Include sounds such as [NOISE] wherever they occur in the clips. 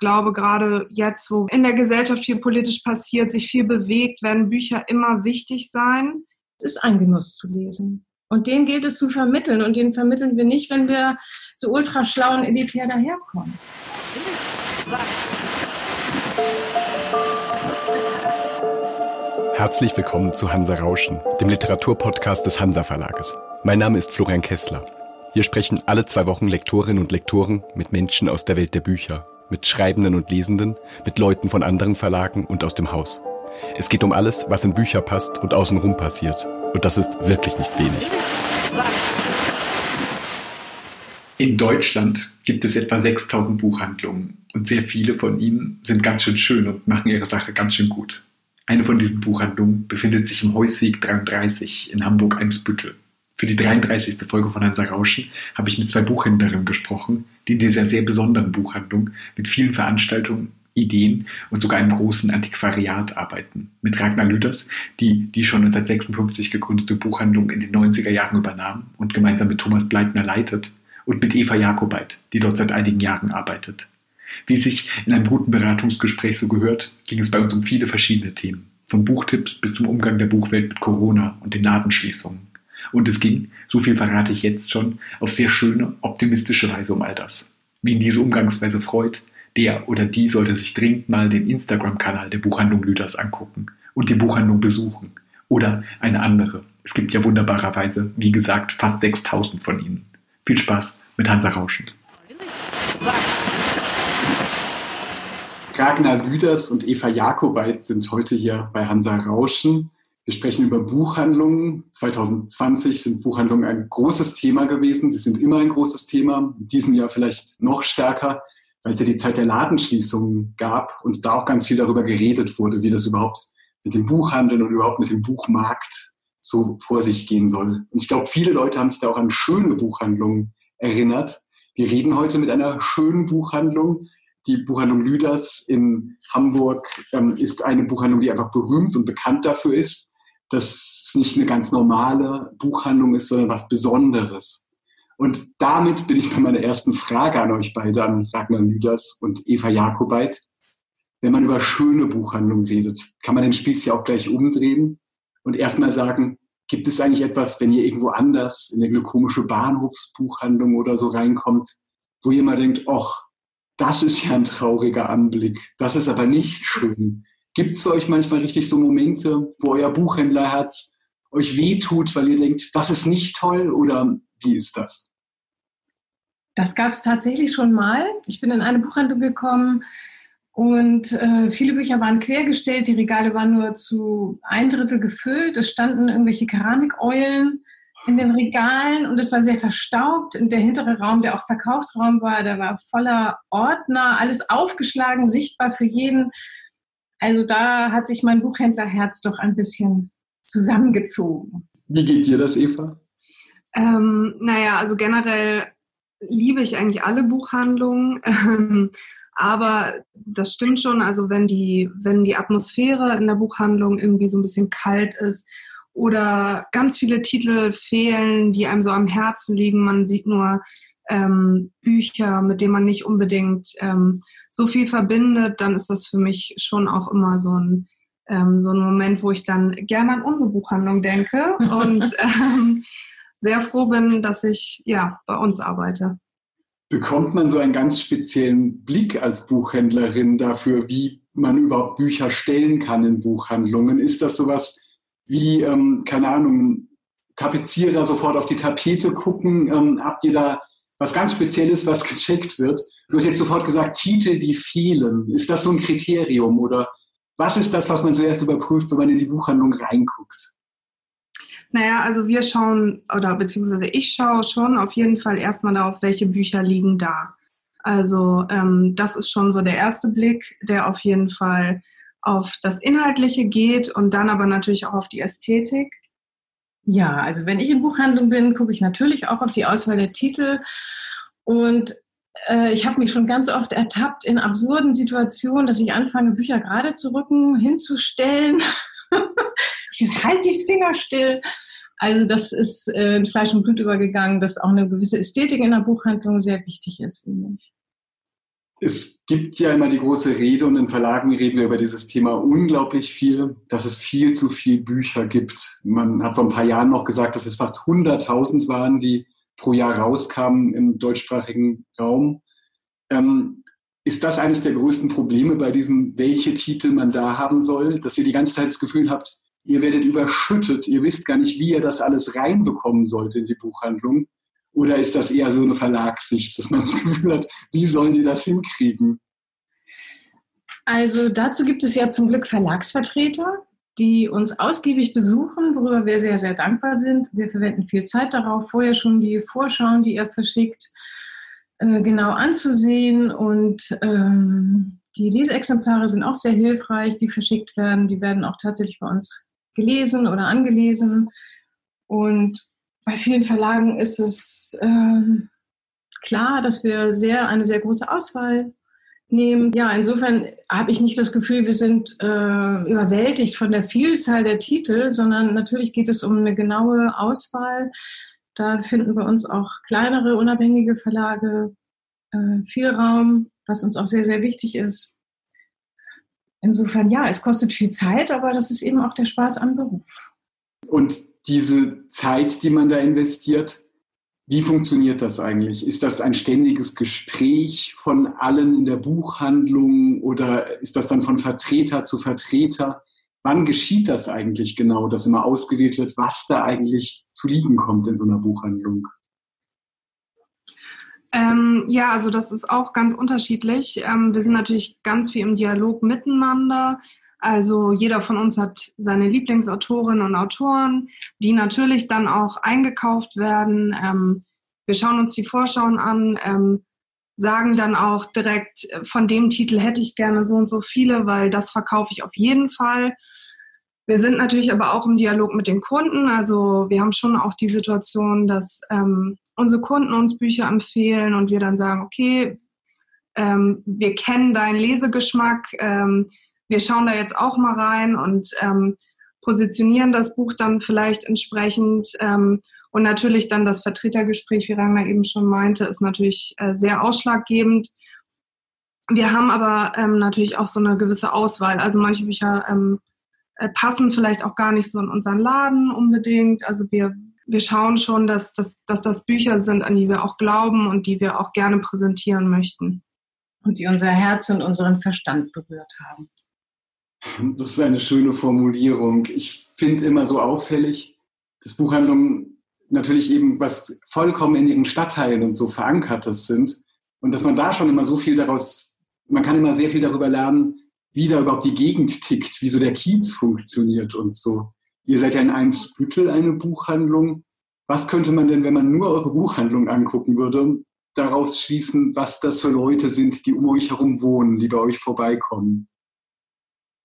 glaube, gerade jetzt, wo in der Gesellschaft viel politisch passiert, sich viel bewegt, werden Bücher immer wichtig sein. Es ist ein Genuss zu lesen. Und den gilt es zu vermitteln. Und den vermitteln wir nicht, wenn wir so ultra schlau und elitär daherkommen. Herzlich willkommen zu Hansa Rauschen, dem Literaturpodcast des Hansa Verlages. Mein Name ist Florian Kessler. Hier sprechen alle zwei Wochen Lektorinnen und Lektoren mit Menschen aus der Welt der Bücher, mit Schreibenden und Lesenden, mit Leuten von anderen Verlagen und aus dem Haus. Es geht um alles, was in Bücher passt und außenrum passiert. Und das ist wirklich nicht wenig. In Deutschland gibt es etwa 6000 Buchhandlungen und sehr viele von ihnen sind ganz schön schön und machen ihre Sache ganz schön gut. Eine von diesen Buchhandlungen befindet sich im Heusweg 33 in Hamburg-Eimsbüttel. Für die 33. Folge von Hansa Rauschen habe ich mit zwei Buchhändlerinnen gesprochen, die in dieser sehr besonderen Buchhandlung mit vielen Veranstaltungen, Ideen und sogar einem großen Antiquariat arbeiten. Mit Ragnar Lüders, die die schon 1956 gegründete Buchhandlung in den 90er Jahren übernahm und gemeinsam mit Thomas Bleitner leitet, und mit Eva Jakobait, die dort seit einigen Jahren arbeitet. Wie sich in einem guten Beratungsgespräch so gehört, ging es bei uns um viele verschiedene Themen. Von Buchtipps bis zum Umgang der Buchwelt mit Corona und den Ladenschließungen. Und es ging, so viel verrate ich jetzt schon, auf sehr schöne, optimistische Weise um all das. Wie ihn diese Umgangsweise freut, der oder die sollte sich dringend mal den Instagram-Kanal der Buchhandlung Lüders angucken und die Buchhandlung besuchen. Oder eine andere. Es gibt ja wunderbarerweise, wie gesagt, fast 6000 von ihnen. Viel Spaß mit Hansa Rauschen. Ragnar Lüders und Eva Jakobait sind heute hier bei Hansa Rauschen. Wir sprechen über Buchhandlungen. 2020 sind Buchhandlungen ein großes Thema gewesen. Sie sind immer ein großes Thema. In diesem Jahr vielleicht noch stärker, weil es ja die Zeit der Ladenschließungen gab und da auch ganz viel darüber geredet wurde, wie das überhaupt mit dem Buchhandel und überhaupt mit dem Buchmarkt so vor sich gehen soll. Und ich glaube, viele Leute haben sich da auch an schöne Buchhandlungen erinnert. Wir reden heute mit einer schönen Buchhandlung. Die Buchhandlung Lüders in Hamburg ähm, ist eine Buchhandlung, die einfach berühmt und bekannt dafür ist, dass es nicht eine ganz normale Buchhandlung ist, sondern was Besonderes. Und damit bin ich bei meiner ersten Frage an euch beide, an Ragnar Lüders und Eva Jakobait. Wenn man über schöne Buchhandlungen redet, kann man den Spieß ja auch gleich umdrehen und erstmal sagen, gibt es eigentlich etwas, wenn ihr irgendwo anders in eine komische Bahnhofsbuchhandlung oder so reinkommt, wo ihr mal denkt, ach, das ist ja ein trauriger Anblick, das ist aber nicht schön. Gibt es für euch manchmal richtig so Momente, wo euer Buchhändlerherz euch wehtut, weil ihr denkt, das ist nicht toll oder wie ist das? Das gab es tatsächlich schon mal. Ich bin in eine Buchhandlung gekommen und äh, viele Bücher waren quergestellt, die Regale waren nur zu ein Drittel gefüllt. Es standen irgendwelche Keramikeulen in den Regalen und es war sehr verstaubt. Und der hintere Raum, der auch Verkaufsraum war, der war voller Ordner, alles aufgeschlagen, sichtbar für jeden. Also da hat sich mein Buchhändlerherz doch ein bisschen zusammengezogen. Wie geht dir das, Eva? Ähm, naja, also generell liebe ich eigentlich alle Buchhandlungen. [LAUGHS] Ähm, aber das stimmt schon, also wenn die, wenn die Atmosphäre in der Buchhandlung irgendwie so ein bisschen kalt ist oder ganz viele Titel fehlen, die einem so am Herzen liegen, man sieht nur ähm, Bücher, mit denen man nicht unbedingt ähm, so viel verbindet, dann ist das für mich schon auch immer so ein, ähm, so ein Moment, wo ich dann gerne an unsere Buchhandlung denke [LAUGHS] und ähm, sehr froh bin, dass ich ja bei uns arbeite. Bekommt man so einen ganz speziellen Blick als Buchhändlerin dafür, wie man überhaupt Bücher stellen kann in Buchhandlungen? Ist das sowas wie, ähm, keine Ahnung, Tapezierer sofort auf die Tapete gucken? Ähm, habt ihr da was ganz Spezielles, was gecheckt wird. Du hast jetzt sofort gesagt, Titel, die fehlen. Ist das so ein Kriterium oder was ist das, was man zuerst überprüft, wenn man in die Buchhandlung reinguckt? Naja, also wir schauen, oder beziehungsweise ich schaue schon auf jeden Fall erstmal darauf, welche Bücher liegen da. Also ähm, das ist schon so der erste Blick, der auf jeden Fall auf das Inhaltliche geht und dann aber natürlich auch auf die Ästhetik. Ja, also wenn ich in Buchhandlung bin, gucke ich natürlich auch auf die Auswahl der Titel. Und äh, ich habe mich schon ganz oft ertappt in absurden Situationen, dass ich anfange, Bücher gerade zu rücken, hinzustellen. [LAUGHS] ich halte die Finger still. Also das ist äh, in Fleisch und Blut übergegangen, dass auch eine gewisse Ästhetik in der Buchhandlung sehr wichtig ist, finde ich. Es gibt ja immer die große Rede und in Verlagen reden wir über dieses Thema unglaublich viel, dass es viel zu viel Bücher gibt. Man hat vor ein paar Jahren noch gesagt, dass es fast 100.000 waren, die pro Jahr rauskamen im deutschsprachigen Raum. Ähm, ist das eines der größten Probleme bei diesem, welche Titel man da haben soll, dass ihr die ganze Zeit das Gefühl habt, ihr werdet überschüttet, ihr wisst gar nicht, wie ihr das alles reinbekommen sollt in die Buchhandlung? Oder ist das eher so eine Verlagssicht, dass man [LAUGHS] das Gefühl hat, wie sollen die das hinkriegen? Also dazu gibt es ja zum Glück Verlagsvertreter, die uns ausgiebig besuchen, worüber wir sehr, sehr dankbar sind. Wir verwenden viel Zeit darauf, vorher schon die Vorschauen, die ihr verschickt, äh, genau anzusehen. Und ähm, die Leseexemplare sind auch sehr hilfreich, die verschickt werden. Die werden auch tatsächlich bei uns gelesen oder angelesen. Und bei vielen Verlagen ist es äh, klar, dass wir sehr eine sehr große Auswahl nehmen. Ja, insofern habe ich nicht das Gefühl, wir sind äh, überwältigt von der Vielzahl der Titel, sondern natürlich geht es um eine genaue Auswahl. Da finden bei uns auch kleinere, unabhängige Verlage äh, viel Raum, was uns auch sehr, sehr wichtig ist. Insofern, ja, es kostet viel Zeit, aber das ist eben auch der Spaß am Beruf. Und diese Zeit, die man da investiert, wie funktioniert das eigentlich? Ist das ein ständiges Gespräch von allen in der Buchhandlung oder ist das dann von Vertreter zu Vertreter? Wann geschieht das eigentlich genau, dass immer ausgewählt wird, was da eigentlich zu liegen kommt in so einer Buchhandlung? Ähm, ja, also das ist auch ganz unterschiedlich. Ähm, wir sind natürlich ganz viel im Dialog miteinander. Also jeder von uns hat seine Lieblingsautorinnen und Autoren, die natürlich dann auch eingekauft werden. Ähm, wir schauen uns die Vorschauen an, ähm, sagen dann auch direkt, äh, von dem Titel hätte ich gerne so und so viele, weil das verkaufe ich auf jeden Fall. Wir sind natürlich aber auch im Dialog mit den Kunden. Also wir haben schon auch die Situation, dass ähm, unsere Kunden uns Bücher empfehlen und wir dann sagen, okay, ähm, wir kennen deinen Lesegeschmack, ähm, wir schauen da jetzt auch mal rein und ähm, positionieren das Buch dann vielleicht entsprechend. Ähm, und natürlich dann das Vertretergespräch, wie Ragnar eben schon meinte, ist natürlich äh, sehr ausschlaggebend. Wir haben aber ähm, natürlich auch so eine gewisse Auswahl. Also manche Bücher ähm, äh, passen vielleicht auch gar nicht so in unseren Laden unbedingt. Also wir, wir schauen schon, dass, dass, dass das Bücher sind, an die wir auch glauben und die wir auch gerne präsentieren möchten. Und die unser Herz und unseren Verstand berührt haben. [LAUGHS] Das ist eine schöne Formulierung. Ich finde immer so auffällig, dass Buchhandlungen natürlich eben was vollkommen in ihren Stadtteilen und so verankertes sind und dass man da schon immer so viel daraus, man kann immer sehr viel darüber lernen, wie da überhaupt die Gegend tickt, wie so der Kiez funktioniert und so. Ihr seid ja in Eimsbüttel eine Buchhandlung. Was könnte man denn, wenn man nur eure Buchhandlung angucken würde, daraus schließen, was das für Leute sind, die um euch herum wohnen, die bei euch vorbeikommen?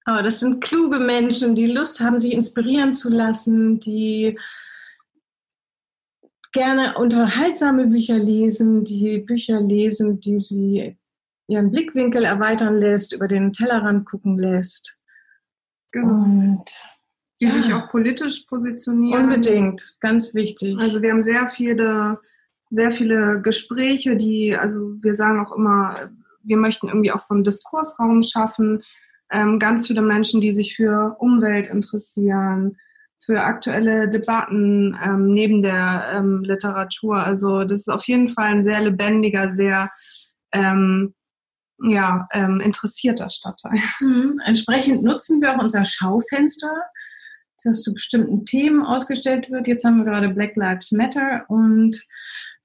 Oh, das sind kluge Menschen, die Lust haben, sich inspirieren zu lassen, die gerne unterhaltsame Bücher lesen, die Bücher lesen, die sie ihren Blickwinkel erweitern lässt, über den Tellerrand gucken lässt. Genau. Und die ja. sich auch politisch positionieren. Unbedingt, ganz wichtig. Also wir haben sehr viele, sehr viele Gespräche, die, also wir sagen auch immer, wir möchten irgendwie auch so einen Diskursraum schaffen, ähm, ganz viele Menschen, die sich für Umwelt interessieren, für aktuelle Debatten ähm, neben der ähm, Literatur. Also das ist auf jeden Fall ein sehr lebendiger, sehr ähm, ja, ähm, interessierter Stadtteil. Mhm. Entsprechend nutzen wir auch unser Schaufenster, das zu bestimmten Themen ausgestellt wird. Jetzt haben wir gerade Black Lives Matter und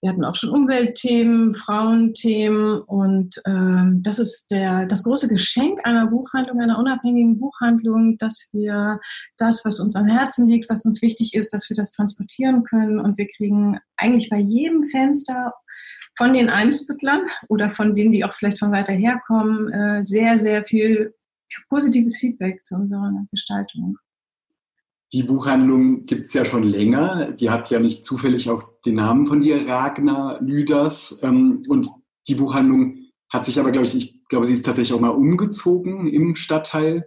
wir hatten auch schon Umweltthemen, Frauenthemen und ähm, das ist der, das große Geschenk einer Buchhandlung, einer unabhängigen Buchhandlung, dass wir das, was uns am Herzen liegt, was uns wichtig ist, dass wir das transportieren können und wir kriegen eigentlich bei jedem Fenster von den Eimsbüttlern oder von denen, die auch vielleicht von weiter herkommen, äh, sehr, sehr viel positives Feedback zu unserer Gestaltung. Die Buchhandlung gibt es ja schon länger. Die hat ja nicht zufällig auch den Namen von dir, Ragnar Lüders. Ähm, und die Buchhandlung hat sich aber, glaube ich, ich glaube, sie ist tatsächlich auch mal umgezogen im Stadtteil.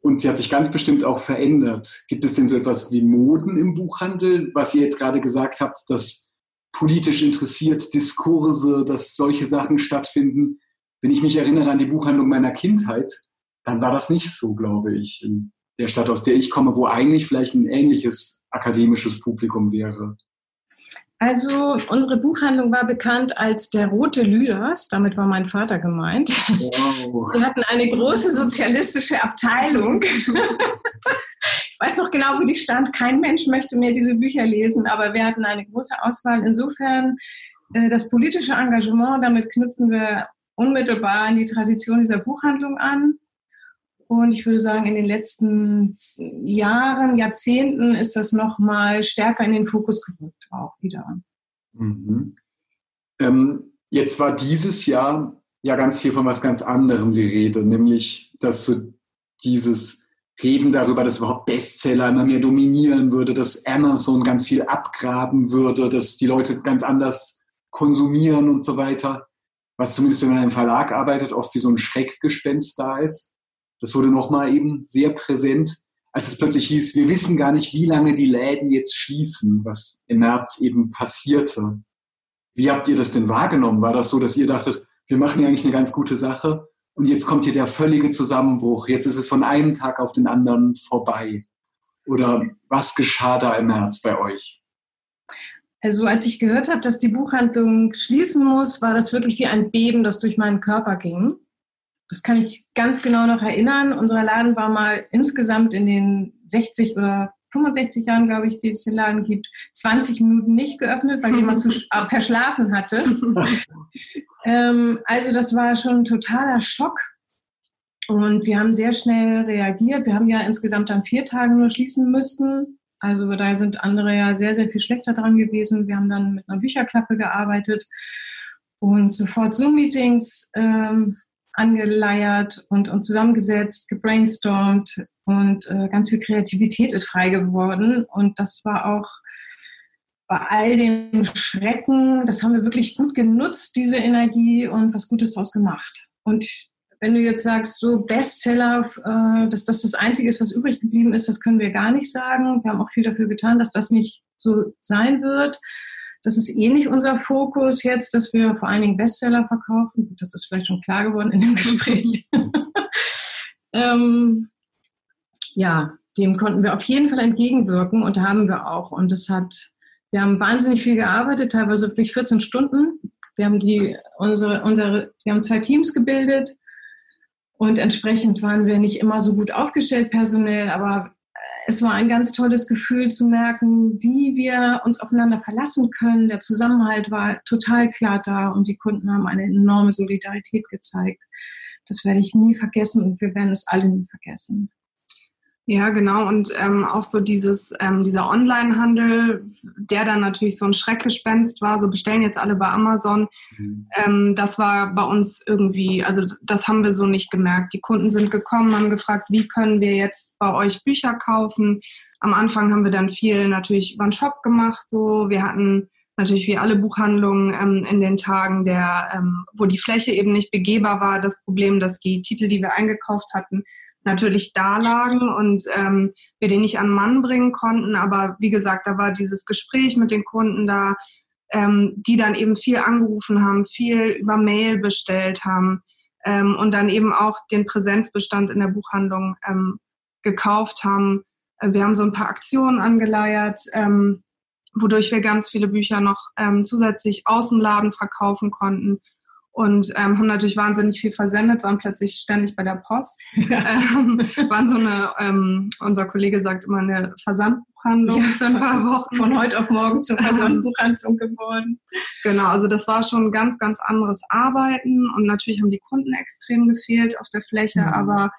Und sie hat sich ganz bestimmt auch verändert. Gibt es denn so etwas wie Moden im Buchhandel, was ihr jetzt gerade gesagt habt, dass politisch interessiert Diskurse, dass solche Sachen stattfinden? wenn ich mich erinnere an die Buchhandlung meiner Kindheit, dann war das nicht so, glaube ich, in der Stadt, aus der ich komme, wo eigentlich vielleicht ein ähnliches akademisches Publikum wäre. Also unsere Buchhandlung war bekannt als der Rote Lüders, damit war mein Vater gemeint. Wow. Wir hatten eine große sozialistische Abteilung. ich weiß noch genau, wo die stand. Kein Mensch möchte mehr diese Bücher lesen, aber wir hatten eine große Auswahl. Insofern äh, das politische Engagement, damit knüpfen wir unmittelbar an die Tradition dieser Buchhandlung an. Und ich würde sagen, in den letzten Jahren, Jahrzehnten ist das nochmal stärker in den Fokus gerückt, auch wieder. Mhm. Ähm, jetzt war dieses Jahr ja ganz viel von was ganz anderem die Rede, nämlich, dass so dieses Reden darüber, dass überhaupt Bestseller immer mehr dominieren würde, dass Amazon ganz viel abgraben würde, dass die Leute ganz anders konsumieren und so weiter, was zumindest, wenn man einem Verlag arbeitet, oft wie so ein Schreckgespenst da ist. Das wurde nochmal eben sehr präsent, als es plötzlich hieß, wir wissen gar nicht, wie lange die Läden jetzt schließen, was im März eben passierte. Wie habt ihr das denn wahrgenommen? War das so, dass ihr dachtet, wir machen ja eigentlich eine ganz gute Sache und jetzt kommt hier der völlige Zusammenbruch, jetzt ist es von einem Tag auf den anderen vorbei? Oder was geschah da im März bei euch? Also als ich gehört habe, dass die Buchhandlung schließen muss, war das wirklich wie ein Beben, das durch meinen Körper ging das kann ich ganz genau noch erinnern. Unser Laden war mal insgesamt in den 60 oder 65 Jahren, glaube ich, die es den Laden gibt, 20 Minuten nicht geöffnet, weil jemand zu [LAUGHS] äh, verschlafen hatte. [LAUGHS] ähm, also das war schon ein totaler Schock. Und wir haben sehr schnell reagiert. Wir haben ja insgesamt dann vier Tage nur schließen müssten. Also da sind andere ja sehr, sehr viel schlechter dran gewesen. Wir haben dann mit einer Bücherklappe gearbeitet und sofort Zoom-Meetings ähm, angeleiert und, und zusammengesetzt, gebrainstormt und äh, ganz viel Kreativität ist frei geworden. Und das war auch bei all dem Schrecken, das haben wir wirklich gut genutzt, diese Energie und was Gutes daraus gemacht. Und wenn du jetzt sagst, so Bestseller, äh, dass das das Einzige ist, was übrig geblieben ist, das können wir gar nicht sagen. Wir haben auch viel dafür getan, dass das nicht so sein wird. Das ist eh nicht unser Fokus jetzt, dass wir vor allen Dingen Bestseller verkaufen. Das ist vielleicht schon klar geworden in dem [LAUGHS] Gespräch. ähm, ja, dem konnten wir auf jeden Fall entgegenwirken und haben wir auch. Und das hat, wir haben wahnsinnig viel gearbeitet, teilweise wirklich 14 Stunden. Wir haben die, unsere, unsere, wir haben zwei Teams gebildet und entsprechend waren wir nicht immer so gut aufgestellt personell, aber es war ein ganz tolles Gefühl zu merken, wie wir uns aufeinander verlassen können. Der Zusammenhalt war total klar da und die Kunden haben eine enorme Solidarität gezeigt. Das werde ich nie vergessen und wir werden es alle nie vergessen. Ja, genau. Und ähm, auch so dieses, ähm, dieser Online-Handel, der dann natürlich so ein Schreckgespenst war, so bestellen jetzt alle bei Amazon. Mhm. Ähm, das war bei uns irgendwie, also das haben wir so nicht gemerkt. Die Kunden sind gekommen, haben gefragt, wie können wir jetzt bei euch Bücher kaufen? Am Anfang haben wir dann viel natürlich über den Shop gemacht. So, wir hatten natürlich wie alle Buchhandlungen ähm, in den Tagen, der, ähm, wo die Fläche eben nicht begehbar war, das Problem, dass die Titel, die wir eingekauft hatten, natürlich da lagen und ähm, wir den nicht an Mann bringen konnten. Aber wie gesagt, da war dieses Gespräch mit den Kunden da, ähm, die dann eben viel angerufen haben, viel über Mail bestellt haben ähm, und dann eben auch den Präsenzbestand in der Buchhandlung ähm, gekauft haben. Äh, wir haben so ein paar Aktionen angeleiert, ähm, wodurch wir ganz viele Bücher noch ähm, zusätzlich aus dem Laden verkaufen konnten und ähm, haben natürlich wahnsinnig viel versendet, waren plötzlich ständig bei der Post. ähm, waren so eine, ähm, unser Kollege sagt immer eine Versandbuchhandlung ja, für ein paar Wochen. Von heute auf morgen zur [LAUGHS] Versandbuchhandlung geworden. Genau, also das war schon ein ganz, ganz anderes Arbeiten und natürlich haben die Kunden extrem gefehlt auf der Fläche, mhm. aber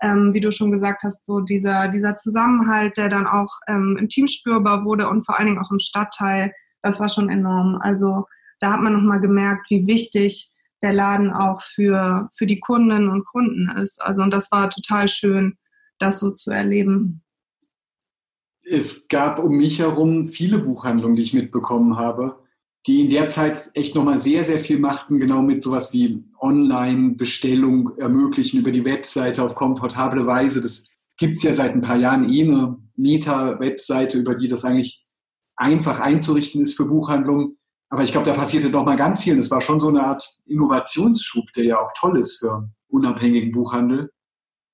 ähm, wie du schon gesagt hast, so dieser, dieser Zusammenhalt, der dann auch ähm, im Team spürbar wurde und vor allen Dingen auch im Stadtteil, das war schon enorm. Also da hat man nochmal gemerkt, wie wichtig der Laden auch für, für die Kundinnen und Kunden ist. Also und das war total schön, das so zu erleben. Es gab um mich herum viele Buchhandlungen, die ich mitbekommen habe, die in der Zeit echt nochmal sehr, sehr viel machten, genau mit sowas wie Online-Bestellung ermöglichen über die Webseite auf komfortable Weise. Das gibt es ja seit ein paar Jahren eh eine Meta-Webseite, über die das eigentlich einfach einzurichten ist für Buchhandlungen. Aber ich glaube, da passierte noch mal ganz viel. Und es war schon so eine Art Innovationsschub, der ja auch toll ist für unabhängigen Buchhandel.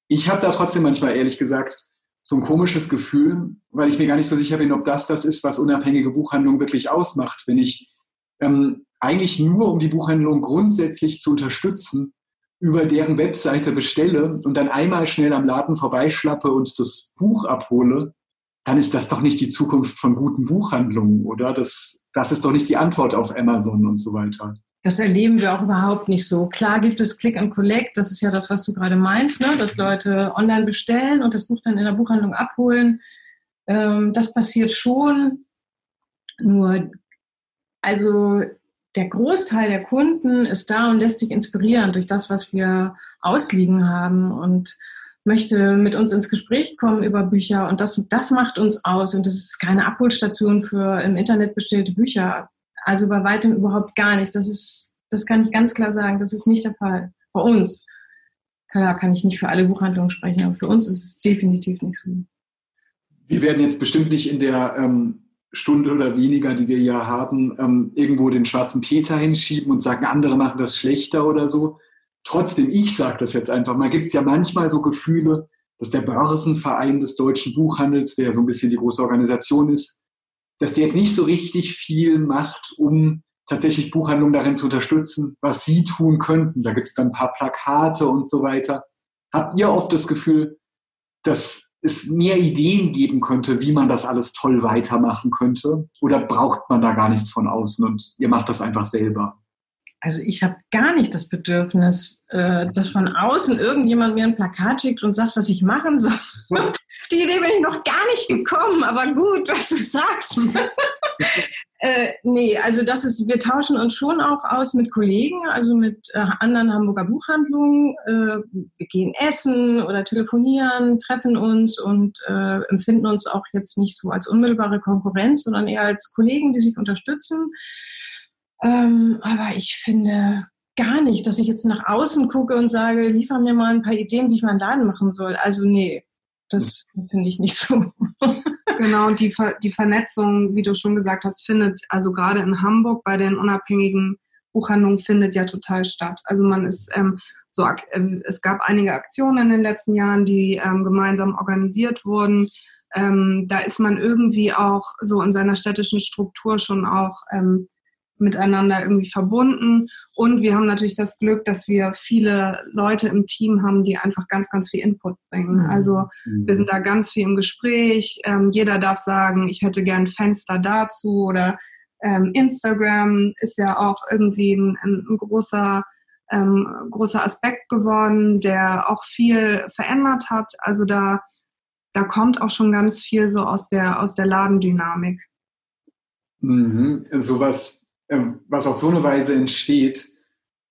Ich habe da trotzdem manchmal ehrlich gesagt so ein komisches Gefühl, weil ich mir gar nicht so sicher bin, ob das das ist, was unabhängige Buchhandlung wirklich ausmacht. Wenn ich ähm, eigentlich nur, um die Buchhandlung grundsätzlich zu unterstützen, über deren Webseite bestelle und dann einmal schnell am Laden vorbeischlappe und das Buch abhole, dann ist das doch nicht die Zukunft von guten Buchhandlungen, oder? Das, das ist doch nicht die Antwort auf Amazon und so weiter. Das erleben wir auch überhaupt nicht so. Klar gibt es Click and Collect, das ist ja das, was du gerade meinst, ne? dass Leute online bestellen und das Buch dann in der Buchhandlung abholen. Ähm, das passiert schon. Nur, also der Großteil der Kunden ist da und lässt sich inspirieren durch das, was wir ausliegen haben und möchte mit uns ins Gespräch kommen über Bücher und das, das macht uns aus und das ist keine Abholstation für im Internet bestellte Bücher. Also bei weitem überhaupt gar nicht. Das ist, das kann ich ganz klar sagen, das ist nicht der Fall. Bei uns. Klar kann ich nicht für alle Buchhandlungen sprechen, aber für uns ist es definitiv nicht so. Wir werden jetzt bestimmt nicht in der ähm, Stunde oder weniger, die wir ja haben, ähm, irgendwo den schwarzen Peter hinschieben und sagen, andere machen das schlechter oder so. Trotzdem, ich sage das jetzt einfach mal, gibt es ja manchmal so Gefühle, dass der Börsenverein des deutschen Buchhandels, der so ein bisschen die große Organisation ist, dass der jetzt nicht so richtig viel macht, um tatsächlich Buchhandlungen darin zu unterstützen, was sie tun könnten. Da gibt es dann ein paar Plakate und so weiter. Habt ihr oft das Gefühl, dass es mehr Ideen geben könnte, wie man das alles toll weitermachen könnte? Oder braucht man da gar nichts von außen und ihr macht das einfach selber? Also ich habe gar nicht das Bedürfnis, äh, dass von außen irgendjemand mir ein Plakat schickt und sagt, was ich machen soll. Die Idee bin ich noch gar nicht gekommen, aber gut, dass du sagst. [LAUGHS] äh, nee, also das ist, wir tauschen uns schon auch aus mit Kollegen, also mit äh, anderen Hamburger Buchhandlungen. Äh, wir gehen essen oder telefonieren, treffen uns und äh, empfinden uns auch jetzt nicht so als unmittelbare Konkurrenz, sondern eher als Kollegen, die sich unterstützen. Ähm, aber ich finde gar nicht, dass ich jetzt nach außen gucke und sage, liefer mir mal ein paar Ideen, wie ich meinen Laden machen soll. Also nee, das finde ich nicht so. [LAUGHS] genau, und die, Ver die Vernetzung, wie du schon gesagt hast, findet, also gerade in Hamburg bei den unabhängigen Buchhandlungen findet ja total statt. Also man ist ähm, so, äh, es gab einige Aktionen in den letzten Jahren, die ähm, gemeinsam organisiert wurden. Ähm, da ist man irgendwie auch so in seiner städtischen Struktur schon auch ähm, miteinander irgendwie verbunden. Und wir haben natürlich das Glück, dass wir viele Leute im Team haben, die einfach ganz, ganz viel Input bringen. Mhm. Also wir mhm. sind da ganz viel im Gespräch. Ähm, jeder darf sagen, ich hätte gern Fenster dazu oder ähm, Instagram ist ja auch irgendwie ein, ein großer, ähm, großer Aspekt geworden, der auch viel verändert hat. Also da, da kommt auch schon ganz viel so aus der, aus der Ladendynamik. Mhm. Sowas was auf so eine Weise entsteht,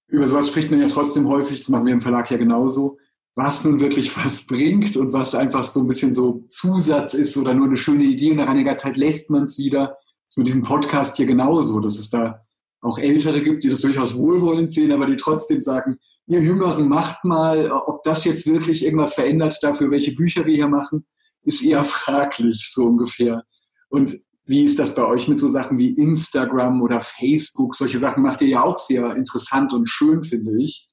über sowas spricht man ja trotzdem häufig, das machen wir im Verlag ja genauso, was nun wirklich [LAUGHS] was bringt und was einfach so ein bisschen so Zusatz ist oder nur eine schöne Idee und nach einiger Zeit lässt man es wieder. Das ist mit diesem Podcast hier genauso, dass es da auch Ältere gibt, die das durchaus wohlwollend sehen, aber die trotzdem sagen, ihr Jüngeren macht mal, ob das jetzt wirklich irgendwas verändert dafür, welche Bücher wir hier machen, ist eher fraglich, so ungefähr. Und wie ist das bei euch mit so Sachen wie Instagram oder Facebook? Solche Sachen macht ihr ja auch sehr interessant und schön, finde ich.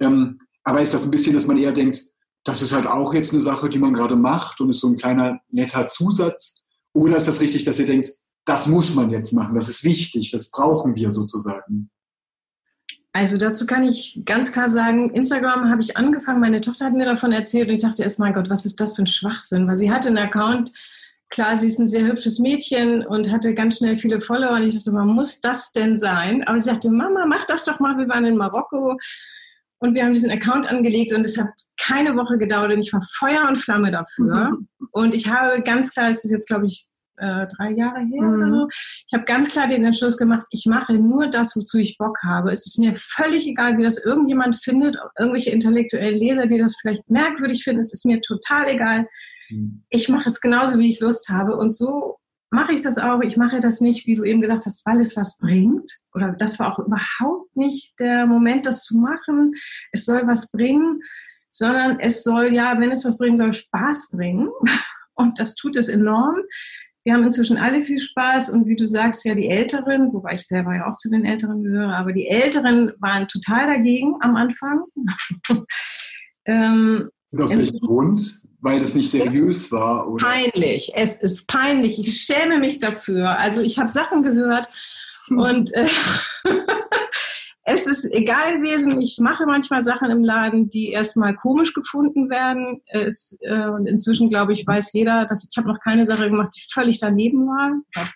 Ähm, aber ist das ein bisschen, dass man eher denkt, das ist halt auch jetzt eine Sache, die man gerade macht und ist so ein kleiner netter Zusatz? Oder ist das richtig, dass ihr denkt, das muss man jetzt machen, das ist wichtig, das brauchen wir sozusagen? Also dazu kann ich ganz klar sagen, Instagram habe ich angefangen, meine Tochter hat mir davon erzählt und ich dachte erst, mein Gott, was ist das für ein Schwachsinn? Weil sie hatte einen Account, Klar, sie ist ein sehr hübsches Mädchen und hatte ganz schnell viele Follower. Und ich dachte, man muss das denn sein? Aber sie sagte, Mama, mach das doch mal. Wir waren in Marokko und wir haben diesen Account angelegt und es hat keine Woche gedauert und ich war Feuer und Flamme dafür. Mhm. [LAUGHS] Und ich habe ganz klar, es ist jetzt, glaube ich, äh, drei Jahre her mhm. oder so. Ich habe ganz klar den Entschluss gemacht, ich mache nur das, wozu ich Bock habe. Es ist mir völlig egal, wie das irgendjemand findet, irgendwelche intellektuellen Leser, die das vielleicht merkwürdig finden. Es ist mir total egal. Ich mache es genauso, wie ich Lust habe. Und so mache ich das auch. Ich mache das nicht, wie du eben gesagt hast, weil es was bringt. Oder das war auch überhaupt nicht der Moment, das zu machen. Es soll was bringen, sondern es soll ja, wenn es was bringen soll, Spaß bringen. [LAUGHS] Und das tut es enorm. wir haben inzwischen alle viel Spaß und wie du sagst, ja, die Älteren, wobei ich selber ja auch zu den Älteren gehöre, aber die Älteren waren total dagegen am Anfang. [LAUGHS] ähm, und aus welchem Grund? Weil es nicht seriös war? Oder? Peinlich. Es ist peinlich. Ich schäme mich dafür. Also ich habe Sachen gehört und äh, [LAUGHS] es ist egal gewesen. Ich mache manchmal Sachen im Laden, die erstmal komisch gefunden werden. Es, äh, und inzwischen, glaube ich, weiß jeder, dass ich habe noch keine Sache gemacht, die völlig daneben war,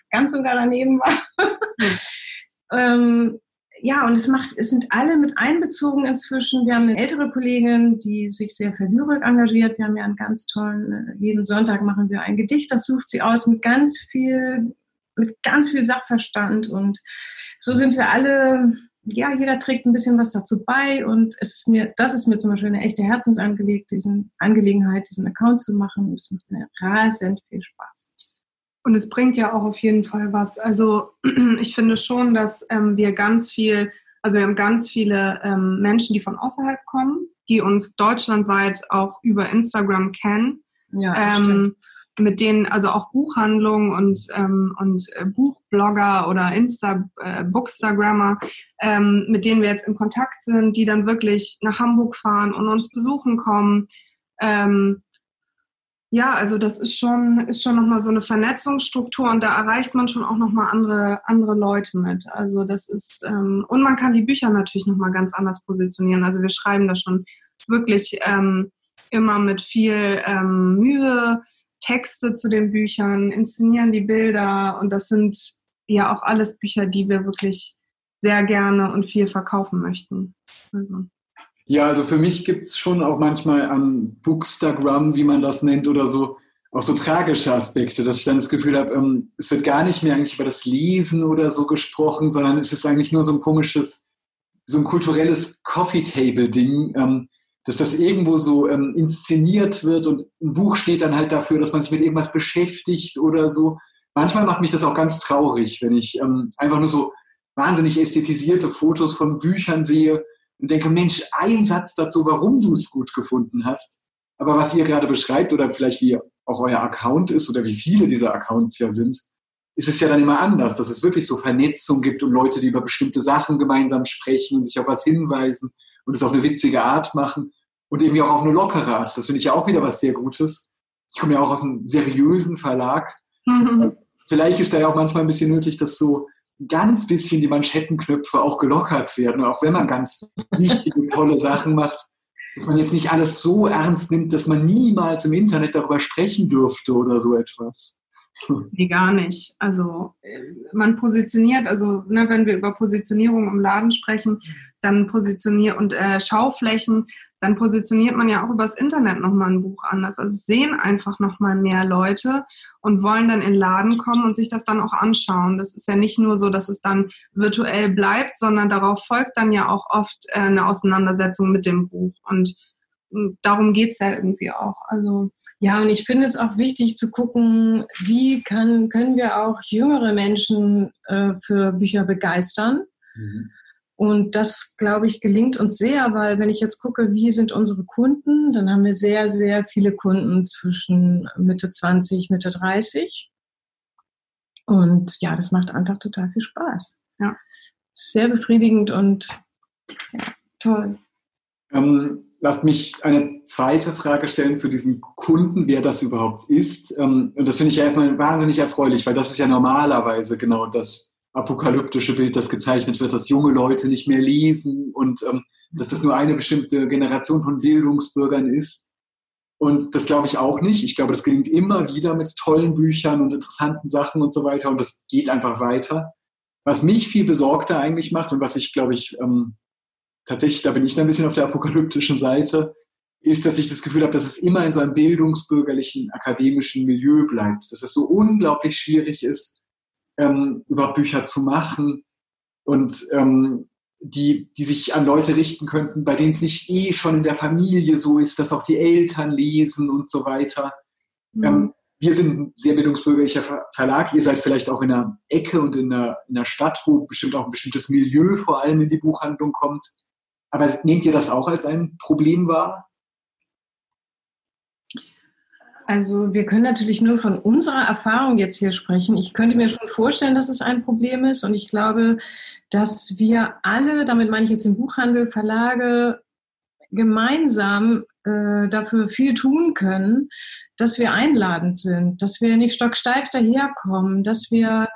ganz sogar daneben war. [LAUGHS] ähm, ja, und es macht, es sind alle mit einbezogen inzwischen. Wir haben eine ältere Kollegin, die sich sehr für Lyrik engagiert. Wir haben ja einen ganz tollen, äh, jeden Sonntag machen wir ein Gedicht, das sucht sie aus mit ganz viel, mit ganz viel Sachverstand. Und so sind wir alle ja, jeder trägt ein bisschen was dazu bei und es ist mir, das ist mir zum Beispiel eine echte Herzensangelegenheit, diesen Angelegenheit, diesen Account zu machen. Es macht mir rasend viel Spaß. Und es bringt ja auch auf jeden Fall was. Also [CLEARS THROAT] ich finde schon, dass ähm, wir ganz viel, also wir haben ganz viele ähm, Menschen, die von außerhalb kommen, die uns deutschlandweit auch über Instagram kennen. Ja, ähm, mit denen, also auch Buchhandlungen und, ähm, und äh, Buchblogger oder Insta, äh, Bookstagrammer, ähm, mit denen wir jetzt in Kontakt sind, die dann wirklich nach Hamburg fahren und uns besuchen kommen. Ähm, ja, also das ist schon, ist schon nochmal so eine Vernetzungsstruktur und da erreicht man schon auch nochmal andere, andere Leute mit. Also das ist, ähm, und man kann die Bücher natürlich nochmal ganz anders positionieren. Also wir schreiben da schon wirklich ähm, immer mit viel ähm, Mühe, Texte zu den Büchern, inszenieren die Bilder und das sind ja auch alles Bücher, die wir wirklich sehr gerne und viel verkaufen möchten. Also. Ja, also für mich gibt es schon auch manchmal an Bookstagram, wie man das nennt, oder so, auch so tragische Aspekte, dass ich dann das Gefühl habe, ähm, es wird gar nicht mehr eigentlich über das Lesen oder so gesprochen, sondern es ist eigentlich nur so ein komisches, so ein kulturelles Coffee-Table-Ding, ähm, dass das irgendwo so ähm, inszeniert wird und ein Buch steht dann halt dafür, dass man sich mit irgendwas beschäftigt oder so. Manchmal macht mich das auch ganz traurig, wenn ich ähm, einfach nur so wahnsinnig ästhetisierte Fotos von Büchern sehe und denke, Mensch, ein Satz dazu, warum du es gut gefunden hast. Aber was ihr gerade beschreibt oder vielleicht wie auch euer Account ist oder wie viele dieser Accounts ja sind, ist es ja dann immer anders, dass es wirklich so Vernetzung gibt und Leute, die über bestimmte Sachen gemeinsam sprechen und sich auf was hinweisen und es auf eine witzige Art machen und irgendwie auch auf eine lockere Art. Das finde ich ja auch wieder was sehr Gutes. Ich komme ja auch aus einem seriösen Verlag. Mhm. Vielleicht ist da ja auch manchmal ein bisschen nötig, dass so ganz bisschen die Manschettenknöpfe auch gelockert werden, auch wenn man ganz wichtige, tolle Sachen macht, dass man jetzt nicht alles so ernst nimmt, dass man niemals im Internet darüber sprechen dürfte oder so etwas. Nee, gar nicht. Also man positioniert, also ne, wenn wir über Positionierung im Laden sprechen, dann positioniert und äh, Schauflächen, dann positioniert man ja auch übers Internet nochmal ein Buch anders. Also sehen einfach nochmal mehr Leute und wollen dann in den Laden kommen und sich das dann auch anschauen. Das ist ja nicht nur so, dass es dann virtuell bleibt, sondern darauf folgt dann ja auch oft äh, eine Auseinandersetzung mit dem Buch. Und, und darum geht's ja irgendwie auch. Also ja, und ich finde es auch wichtig zu gucken, wie kann, können wir auch jüngere Menschen äh, für Bücher begeistern. Mhm. Und das, glaube ich, gelingt uns sehr, weil wenn ich jetzt gucke, wie sind unsere Kunden, dann haben wir sehr, sehr viele Kunden zwischen Mitte 20, Mitte 30. Und ja, das macht einfach total viel Spaß. Ja, sehr befriedigend und ja, toll. Ähm, lasst mich eine zweite Frage stellen zu diesen Kunden, wer das überhaupt ist. Ähm, und das finde ich ja erstmal wahnsinnig erfreulich, weil das ist ja normalerweise genau das, apokalyptische Bild, das gezeichnet wird, dass junge Leute nicht mehr lesen und ähm, dass das nur eine bestimmte Generation von Bildungsbürgern ist. Und das glaube ich auch nicht. Ich glaube, das gelingt immer wieder mit tollen Büchern und interessanten Sachen und so weiter. Und das geht einfach weiter. Was mich viel besorgter eigentlich macht und was ich, glaube ich, ähm, tatsächlich, da bin ich dann ein bisschen auf der apokalyptischen Seite, ist, dass ich das Gefühl habe, dass es immer in so einem bildungsbürgerlichen, akademischen Milieu bleibt. Dass es so unglaublich schwierig ist, ähm, über Bücher zu machen und ähm, die, die sich an Leute richten könnten, bei denen es nicht eh schon in der Familie so ist, dass auch die Eltern lesen und so weiter. Mhm. Ähm, wir sind ein sehr bildungsbürgerlicher Verlag. Ihr seid vielleicht auch in einer Ecke und in einer, in einer Stadt, wo bestimmt auch ein bestimmtes Milieu vor allem in die Buchhandlung kommt. Aber nehmt ihr das auch als ein Problem wahr? Also wir können natürlich nur von unserer Erfahrung jetzt hier sprechen. Ich könnte mir schon vorstellen, dass es ein Problem ist und ich glaube, dass wir alle, damit meine ich jetzt den Buchhandel, Verlage, gemeinsam äh, dafür viel tun können, dass wir einladend sind, dass wir nicht stocksteif daherkommen, dass wir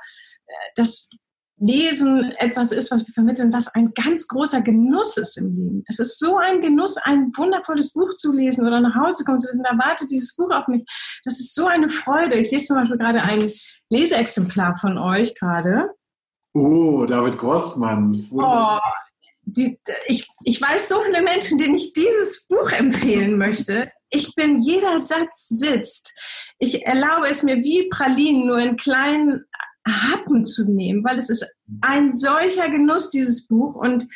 äh, das Lesen etwas ist, was wir vermitteln, was ein ganz großer Genuss ist im Leben. Es ist so ein Genuss, ein wundervolles Buch zu lesen oder nach Hause kommen zu wissen, da wartet dieses Buch auf mich. Das ist so eine Freude. Ich lese zum Beispiel gerade ein Leseexemplar von euch gerade. Oh, David Grossmann. Oh, die, ich, ich weiß so viele Menschen, denen ich dieses Buch empfehlen möchte. Ich bin, jeder Satz sitzt. Ich erlaube es mir wie Pralinen nur in kleinen Happen zu nehmen, weil es ist ein solcher Genuss, dieses Buch. Und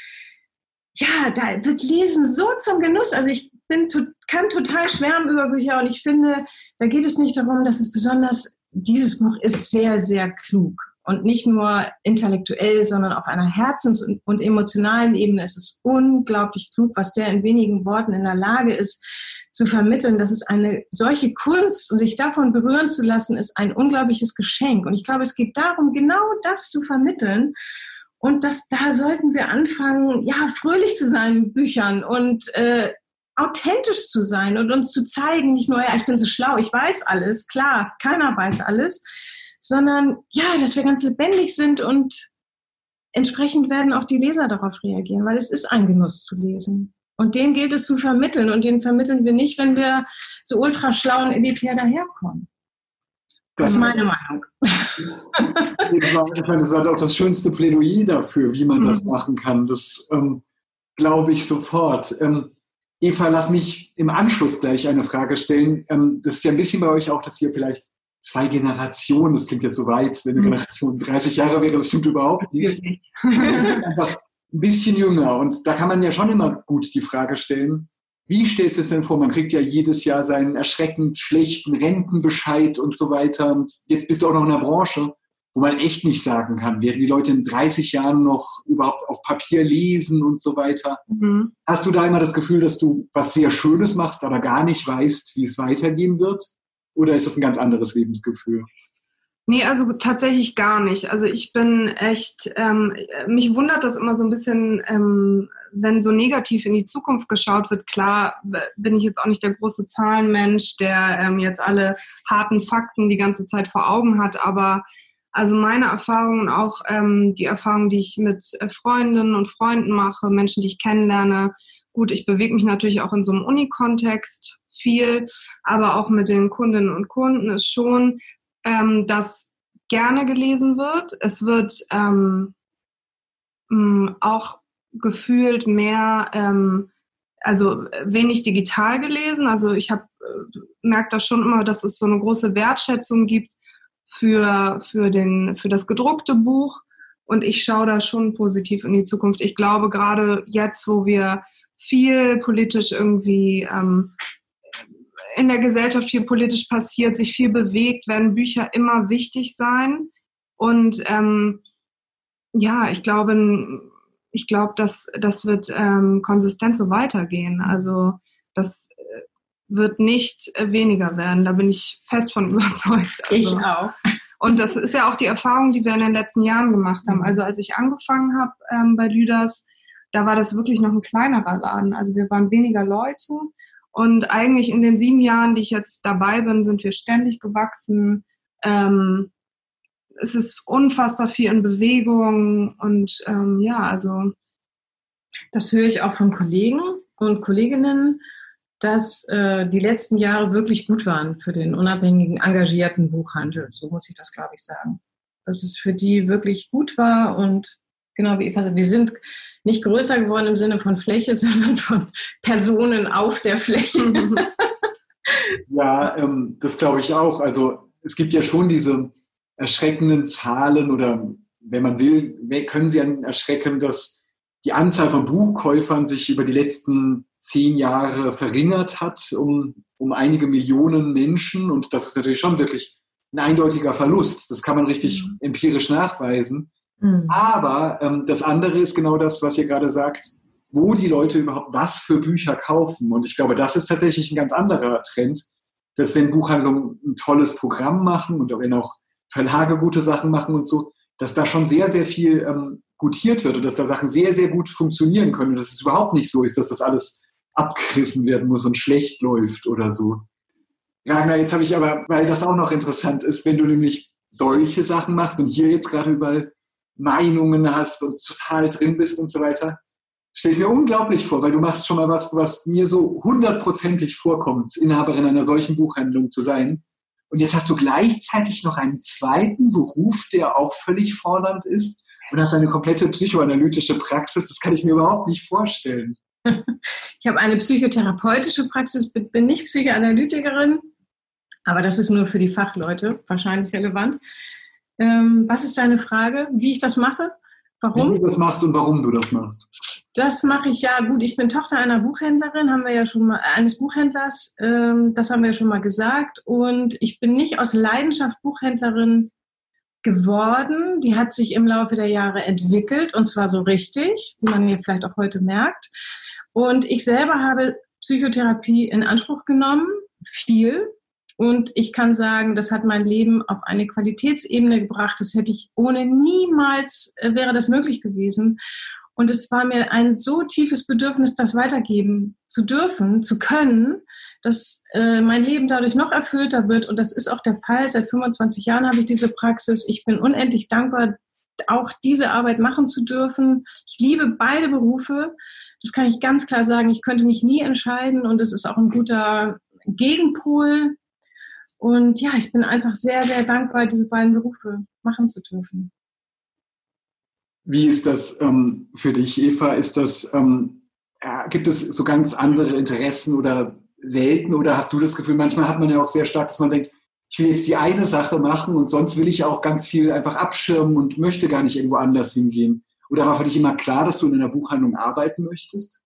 ja, da wird Lesen so zum Genuss. Also ich bin, kann total schwärmen über Bücher und ich finde, da geht es nicht darum, dass es besonders, dieses Buch ist sehr, sehr klug. Und nicht nur intellektuell, sondern auf einer herzens- und emotionalen Ebene ist es unglaublich klug, was der in wenigen Worten in der Lage ist, zu vermitteln, dass es eine solche Kunst und sich davon berühren zu lassen, ist ein unglaubliches Geschenk. Und ich glaube, es geht darum, genau das zu vermitteln. Und dass da sollten wir anfangen, ja, fröhlich zu sein mit Büchern und äh, authentisch zu sein und uns zu zeigen, nicht nur, ja, ich bin so schlau, ich weiß alles, klar, keiner weiß alles, sondern ja, dass wir ganz lebendig sind und entsprechend werden auch die Leser darauf reagieren, weil es ist ein Genuss zu lesen. Und den gilt es zu vermitteln. Und den vermitteln wir nicht, wenn wir so ultra schlau und elitär daherkommen. Das, ist meine Meinung. [LAUGHS] ich meine, das war auch das schönste Plädoyer dafür, wie man mhm. das machen kann. Das ähm, glaube ich sofort. Ähm, Eva, lass mich im Anschluss gleich eine Frage stellen. Ähm, das ist ja ein bisschen bei euch auch, dass ihr vielleicht zwei Generationen, das klingt jetzt so weit, wenn eine mhm. Generation 30 Jahre wäre, das stimmt überhaupt nicht. [LAUGHS] Einfach ein bisschen jünger. Und da kann man ja schon immer gut die Frage stellen, wie stellst du es denn vor? Man kriegt ja jedes Jahr seinen erschreckend schlechten Rentenbescheid und so weiter. Und jetzt bist du auch noch in einer Branche, wo man echt nicht sagen kann, werden die Leute in 30 Jahren noch überhaupt auf Papier lesen und so weiter. Mhm. Hast du da immer das Gefühl, dass du was sehr Schönes machst, aber gar nicht weißt, wie es weitergehen wird? Oder ist das ein ganz anderes Lebensgefühl? Nee, also tatsächlich gar nicht. Also ich bin echt, ähm, mich wundert das immer so ein bisschen, ähm, wenn so negativ in die Zukunft geschaut wird. Klar bin ich jetzt auch nicht der große Zahlenmensch, der ähm, jetzt alle harten Fakten die ganze Zeit vor Augen hat, aber also meine Erfahrungen, auch ähm, die Erfahrungen, die ich mit äh, Freundinnen und Freunden mache, Menschen, die ich kennenlerne. Gut, ich bewege mich natürlich auch in so einem Unikontext viel, aber auch mit den Kundinnen und Kunden ist schon ähm, das gerne gelesen wird. Es wird ähm, mh, auch gefühlt mehr, ähm, also wenig digital gelesen. Also ich habe äh, merke das schon immer, dass es so eine große Wertschätzung gibt für, für, den, für das gedruckte Buch. Und ich schaue da schon positiv in die Zukunft. Ich glaube, gerade jetzt, wo wir viel politisch irgendwie ähm, in der Gesellschaft viel politisch passiert, sich viel bewegt, werden Bücher immer wichtig sein. Und ähm, ja, ich glaube, ich glaube, dass das wird ähm, konsistent so weitergehen. Also das äh, wird nicht weniger werden. Da bin ich fest von [LAUGHS] überzeugt. Also, ich auch. Und das ist ja auch die Erfahrung, die wir in den letzten Jahren gemacht haben. Mhm. Also als ich angefangen habe ähm, bei Lüders, da war das wirklich noch ein kleinerer Laden. Also wir waren weniger Leute und eigentlich in den sieben Jahren, die ich jetzt dabei bin, sind wir ständig gewachsen. Ähm, es ist unfassbar viel in Bewegung und ähm, ja, also. Das höre ich auch von Kollegen und Kolleginnen, dass äh, die letzten Jahre wirklich gut waren für den unabhängigen, engagierten Buchhandel. So muss ich das, glaube ich, sagen. Dass es für die wirklich gut war und genau wie Eva sagt, die sind nicht größer geworden im Sinne von Fläche, [LAUGHS] sondern von Personen auf der Fläche. [LAUGHS] ja, ähm, das glaube ich auch. Also es gibt ja schon diese erschreckenden Zahlen oder wenn man will, können sie einen erschrecken, dass die Anzahl von Buchkäufern sich über die letzten zehn Jahre verringert hat um, um einige Millionen Menschen. Und das ist natürlich schon wirklich ein eindeutiger Verlust. Das kann man richtig mhm. empirisch nachweisen. Mhm. Aber ähm, das andere ist genau das, was ihr gerade sagt, wo die Leute überhaupt was für Bücher kaufen. Und ich glaube, das ist tatsächlich ein ganz anderer Trend, dass wenn Buchhandlungen ein tolles Programm machen und wenn auch Verlage gute Sachen machen und so, dass da schon sehr, sehr viel ähm, gutiert wird und dass da Sachen sehr, sehr gut funktionieren können und dass es überhaupt nicht so ist, dass das alles abgerissen werden muss und schlecht läuft oder so. Ragnar, jetzt habe ich aber, weil das auch noch interessant ist, wenn du nämlich solche Sachen machst und hier jetzt gerade überall Meinungen hast und total drin bist und so weiter, stelle ich mir unglaublich vor, weil du machst schon mal was, was mir so hundertprozentig vorkommt, Inhaberin einer solchen Buchhandlung zu sein. Und jetzt hast du gleichzeitig noch einen zweiten Beruf, der auch völlig fordernd ist und hast eine komplette psychoanalytische Praxis. Das kann ich mir überhaupt nicht vorstellen. Ich habe eine psychotherapeutische Praxis, bin nicht Psychoanalytikerin, aber das ist nur für die Fachleute wahrscheinlich relevant. Ähm, was ist deine Frage, wie ich das mache? Warum? Wie du das machst und warum du das machst. Das mache ich ja gut. Ich bin Tochter einer Buchhändlerin, haben wir ja schon mal, eines Buchhändlers, ähm, das haben wir ja schon mal gesagt. Und ich bin nicht aus Leidenschaft Buchhändlerin geworden. Die hat sich im Laufe der Jahre entwickelt und zwar so richtig, wie man hier vielleicht auch heute merkt. Und ich selber habe Psychotherapie in Anspruch genommen, viel. Und ich kann sagen, das hat mein Leben auf eine Qualitätsebene gebracht. Das hätte ich ohne niemals, äh, wäre das möglich gewesen. Und es war mir ein so tiefes Bedürfnis, das weitergeben zu dürfen, zu können, dass äh, mein Leben dadurch noch erfüllter wird. Und das ist auch der Fall. Seit 25 Jahren habe ich diese Praxis. Ich bin unendlich dankbar, auch diese Arbeit machen zu dürfen. Ich liebe beide Berufe. Das kann ich ganz klar sagen. Ich könnte mich nie entscheiden und es ist auch ein guter Gegenpol und ja, ich bin einfach sehr, sehr dankbar, diese beiden Berufe machen zu dürfen. Wie ist das ähm, für dich, Eva? Ist das, ähm, äh, gibt es so ganz andere Interessen oder Welten oder hast du das Gefühl, manchmal hat man ja auch sehr stark, dass man denkt, ich will jetzt die eine Sache machen und sonst will ich auch ganz viel einfach abschirmen und möchte gar nicht irgendwo anders hingehen. Oder war für dich immer klar, dass du in einer Buchhandlung arbeiten möchtest?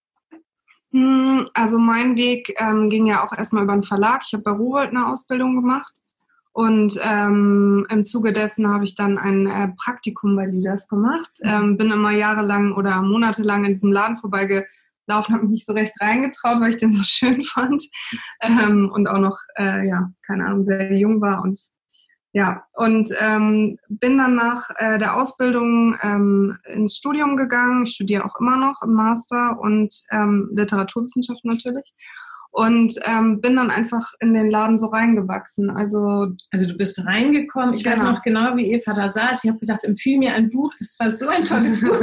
Hm, also mein Weg ähm, ging ja auch erstmal über einen Verlag. Ich habe bei Rowold eine Ausbildung gemacht und ähm, im Zuge dessen habe ich dann ein äh, Praktikum bei Leaders gemacht. Mhm. Ähm, bin immer jahrelang oder monatelang in diesem Laden vorbeigelaufen, habe mich nicht so recht reingetraut, weil ich den so [LAUGHS] schön fand ähm, und auch noch, äh, ja, keine Ahnung, sehr jung war und ja, und ähm, bin dann nach äh, der Ausbildung ähm, ins Studium gegangen. Ich studiere auch immer noch im Master und ähm, Literaturwissenschaft natürlich. Und ähm, bin dann einfach in den Laden so reingewachsen. Also, also du bist reingekommen. Ich genau. weiß noch genau, wie Eva da saß. Ich habe gesagt, empfiehl mir ein Buch. Das war so ein tolles [LAUGHS] Buch.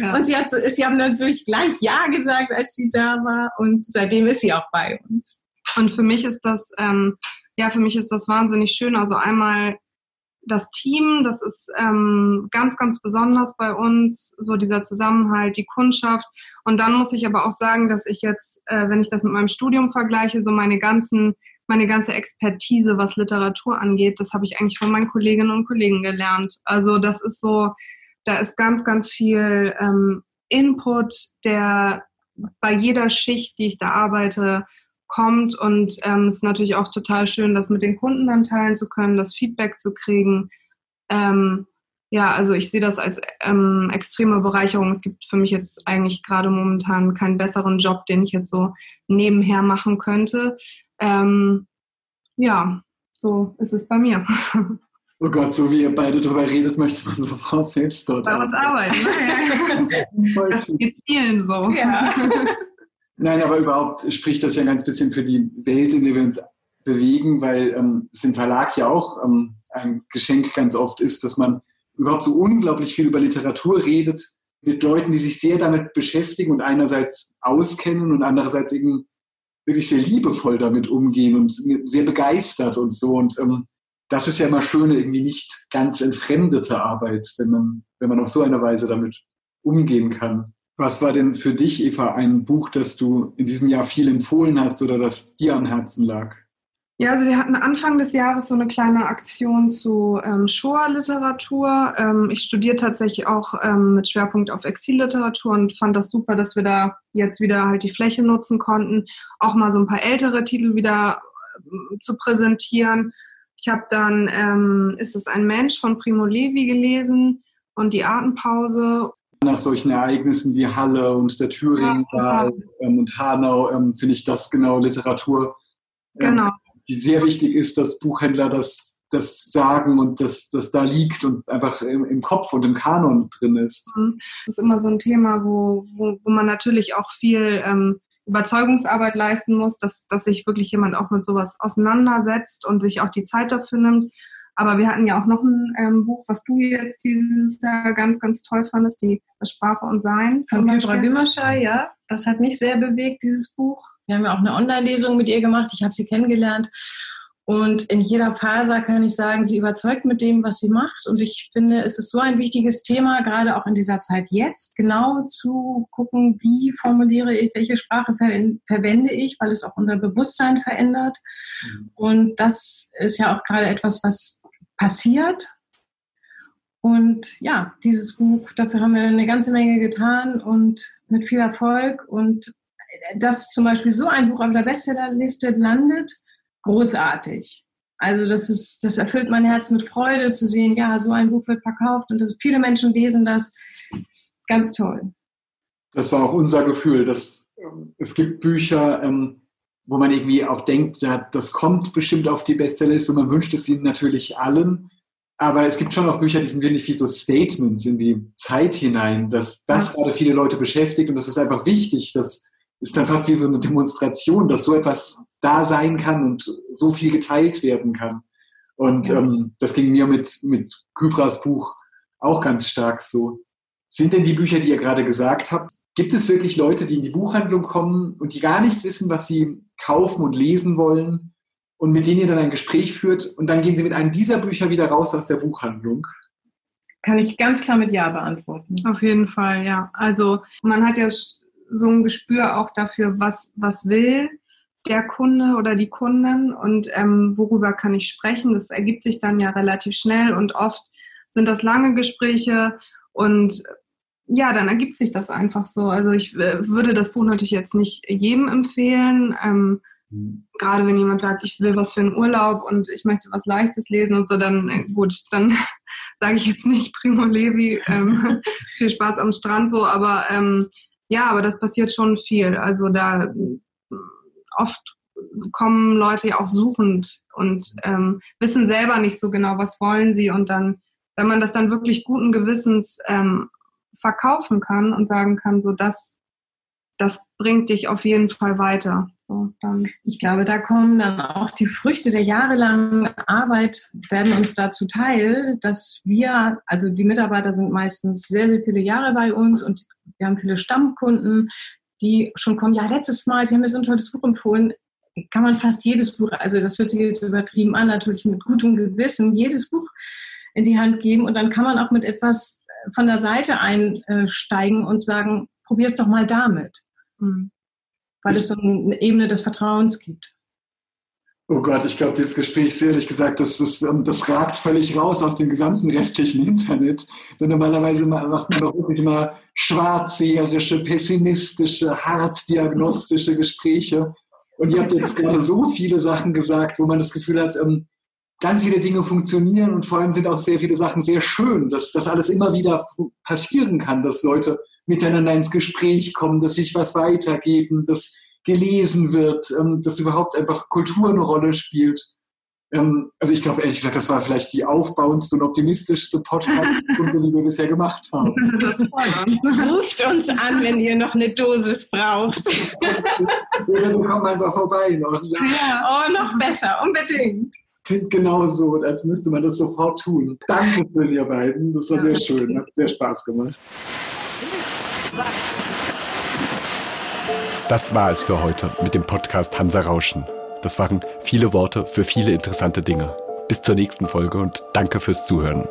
ja. Und sie hat so, sie haben natürlich gleich Ja gesagt, als sie da war. Und seitdem ist sie auch bei uns. Und für mich ist das ähm, ja, für mich ist das wahnsinnig schön. Also einmal das Team, das ist ähm, ganz, ganz besonders bei uns, so dieser Zusammenhalt, die Kundschaft. Und dann muss ich aber auch sagen, dass ich jetzt, äh, wenn ich das mit meinem Studium vergleiche, so meine ganzen, meine ganze Expertise, was Literatur angeht, das habe ich eigentlich von meinen Kolleginnen und Kollegen gelernt. Also das ist so, da ist ganz, ganz viel ähm, Input, der bei jeder Schicht, die ich da arbeite, kommt. Und ähm, es ist natürlich auch total schön, das mit den Kunden dann teilen zu können, das Feedback zu kriegen. Ähm, ja, also ich sehe das als ähm, extreme Bereicherung. Es gibt für mich jetzt eigentlich gerade momentan keinen besseren Job, den ich jetzt so nebenher machen könnte. Ähm, ja, so ist es bei mir. [LAUGHS] Oh Gott, so wie ihr beide darüber redet, möchte man sofort selbst dort bei uns arbeiten. Ne? [LAUGHS] [LAUGHS] das geht vielen so. Ja. Nein, aber überhaupt spricht das ja ganz bisschen für die Welt, in der wir uns bewegen, weil ähm, es im Verlag ja auch ähm, ein Geschenk ganz oft ist, dass man überhaupt so unglaublich viel über Literatur redet mit Leuten, die sich sehr damit beschäftigen und einerseits auskennen und andererseits eben wirklich sehr liebevoll damit umgehen und sehr begeistert und so. Und ähm, das ist ja immer schöne, irgendwie nicht ganz entfremdete Arbeit, wenn man, wenn man auf so eine Weise damit umgehen kann. Was war denn für dich, Eva, ein Buch, das du in diesem Jahr viel empfohlen hast oder das dir am Herzen lag? Ja, also wir hatten Anfang des Jahres so eine kleine Aktion zu ähm, Shoah-Literatur. Ähm, ich studiere tatsächlich auch ähm, mit Schwerpunkt auf Exilliteratur und fand das super, dass wir da jetzt wieder halt die Fläche nutzen konnten, auch mal so ein paar ältere Titel wieder äh, zu präsentieren. Ich habe dann ähm, Ist es ein Mensch von Primo Levi gelesen und die Atempause nach solchen Ereignissen wie Halle und der Thüringen ja, ähm, und Hanau ähm, finde ich das genau Literatur, ähm, genau. wie sehr wichtig ist, dass Buchhändler das, das sagen und das, das da liegt und einfach im, im Kopf und im Kanon drin ist. Mhm. Das ist immer so ein Thema, wo, wo, wo man natürlich auch viel ähm, Überzeugungsarbeit leisten muss, dass, dass sich wirklich jemand auch mit sowas auseinandersetzt und sich auch die Zeit dafür nimmt. Aber wir hatten ja auch noch ein ähm, Buch, was du jetzt dieses Jahr ganz, ganz toll fandest, die Sprache und Sein. Von Petra Wimmerschei, ja. Das hat mich sehr bewegt, dieses Buch. Wir haben ja auch eine Online-Lesung mit ihr gemacht. Ich habe sie kennengelernt. Und in jeder Phase kann ich sagen, sie überzeugt mit dem, was sie macht. Und ich finde, es ist so ein wichtiges Thema, gerade auch in dieser Zeit jetzt, genau zu gucken, wie formuliere ich, welche Sprache verwende ich, weil es auch unser Bewusstsein verändert. Mhm. Und das ist ja auch gerade etwas, was passiert. Und ja, dieses Buch, dafür haben wir eine ganze Menge getan und mit viel Erfolg. Und dass zum Beispiel so ein Buch auf der Bestsellerliste landet, großartig. Also das ist, das erfüllt mein Herz mit Freude zu sehen, ja, so ein Buch wird verkauft und viele Menschen lesen das. Ganz toll. Das war auch unser Gefühl, dass ähm, es gibt Bücher, ähm, wo man irgendwie auch denkt, ja, das kommt bestimmt auf die Bestsellerliste und man wünscht es ihnen natürlich allen. Aber es gibt schon auch Bücher, die sind wirklich wie so Statements in die Zeit hinein, dass das gerade viele Leute beschäftigt und das ist einfach wichtig. Das ist dann fast wie so eine Demonstration, dass so etwas da sein kann und so viel geteilt werden kann. Und ja. ähm, das ging mir mit, mit Kybras Buch auch ganz stark so. Sind denn die Bücher, die ihr gerade gesagt habt, gibt es wirklich Leute, die in die Buchhandlung kommen und die gar nicht wissen, was sie kaufen und lesen wollen und mit denen ihr dann ein Gespräch führt und dann gehen sie mit einem dieser Bücher wieder raus aus der Buchhandlung? Kann ich ganz klar mit Ja beantworten. Auf jeden Fall, ja. Also man hat ja so ein Gespür auch dafür, was, was will der Kunde oder die Kundin und ähm, worüber kann ich sprechen. Das ergibt sich dann ja relativ schnell und oft sind das lange Gespräche und ja, dann ergibt sich das einfach so. Also ich äh, würde das Buch natürlich jetzt nicht jedem empfehlen. Ähm, mhm. Gerade wenn jemand sagt, ich will was für einen Urlaub und ich möchte was Leichtes lesen und so, dann äh, gut, dann [LAUGHS] sage ich jetzt nicht Primo Levi, ähm, [LAUGHS] viel Spaß am Strand so, aber ähm, ja, aber das passiert schon viel. Also da oft kommen Leute ja auch suchend und ähm, wissen selber nicht so genau, was wollen sie. Und dann, wenn man das dann wirklich guten Gewissens ähm, verkaufen kann und sagen kann, so das, das bringt dich auf jeden Fall weiter. So. Ich glaube, da kommen dann auch die Früchte der jahrelangen Arbeit, werden uns dazu teil, dass wir, also die Mitarbeiter sind meistens sehr, sehr viele Jahre bei uns und wir haben viele Stammkunden, die schon kommen, ja, letztes Mal, Sie haben mir so ein tolles Buch empfohlen, kann man fast jedes Buch, also das hört sich jetzt übertrieben an, natürlich mit gutem Gewissen, jedes Buch in die Hand geben und dann kann man auch mit etwas von der Seite einsteigen und sagen, probier es doch mal damit. Mhm weil es so eine Ebene des Vertrauens gibt. Oh Gott, ich glaube, dieses Gespräch, ehrlich gesagt, das, das, ähm, das ragt völlig raus aus dem gesamten restlichen Internet. Denn normalerweise macht man doch wirklich immer schwarzseherische, pessimistische, hart diagnostische Gespräche. Und ihr habt jetzt gerade so viele Sachen gesagt, wo man das Gefühl hat, ähm, ganz viele Dinge funktionieren und vor allem sind auch sehr viele Sachen sehr schön, dass das alles immer wieder passieren kann, dass Leute miteinander ins Gespräch kommen, dass sich was weitergeben, dass gelesen wird, ähm, dass überhaupt einfach Kultur eine Rolle spielt. Ähm, also ich glaube ehrlich gesagt, das war vielleicht die aufbauendste und optimistischste Podcast-Runde, [LAUGHS] die wir bisher gemacht haben. Ruft uns an, wenn ihr noch eine Dosis braucht. [LAUGHS] Oder wir kommen einfach vorbei noch. Ja. ja, oh, noch besser, unbedingt. Klingt genau so, als müsste man das sofort tun. Danke für ihr beiden. Das war sehr schön. Hat sehr Spaß gemacht. Das war es für heute mit dem Podcast Hansa Rauschen. Das waren viele Worte für viele interessante Dinge. Bis zur nächsten Folge und danke fürs Zuhören.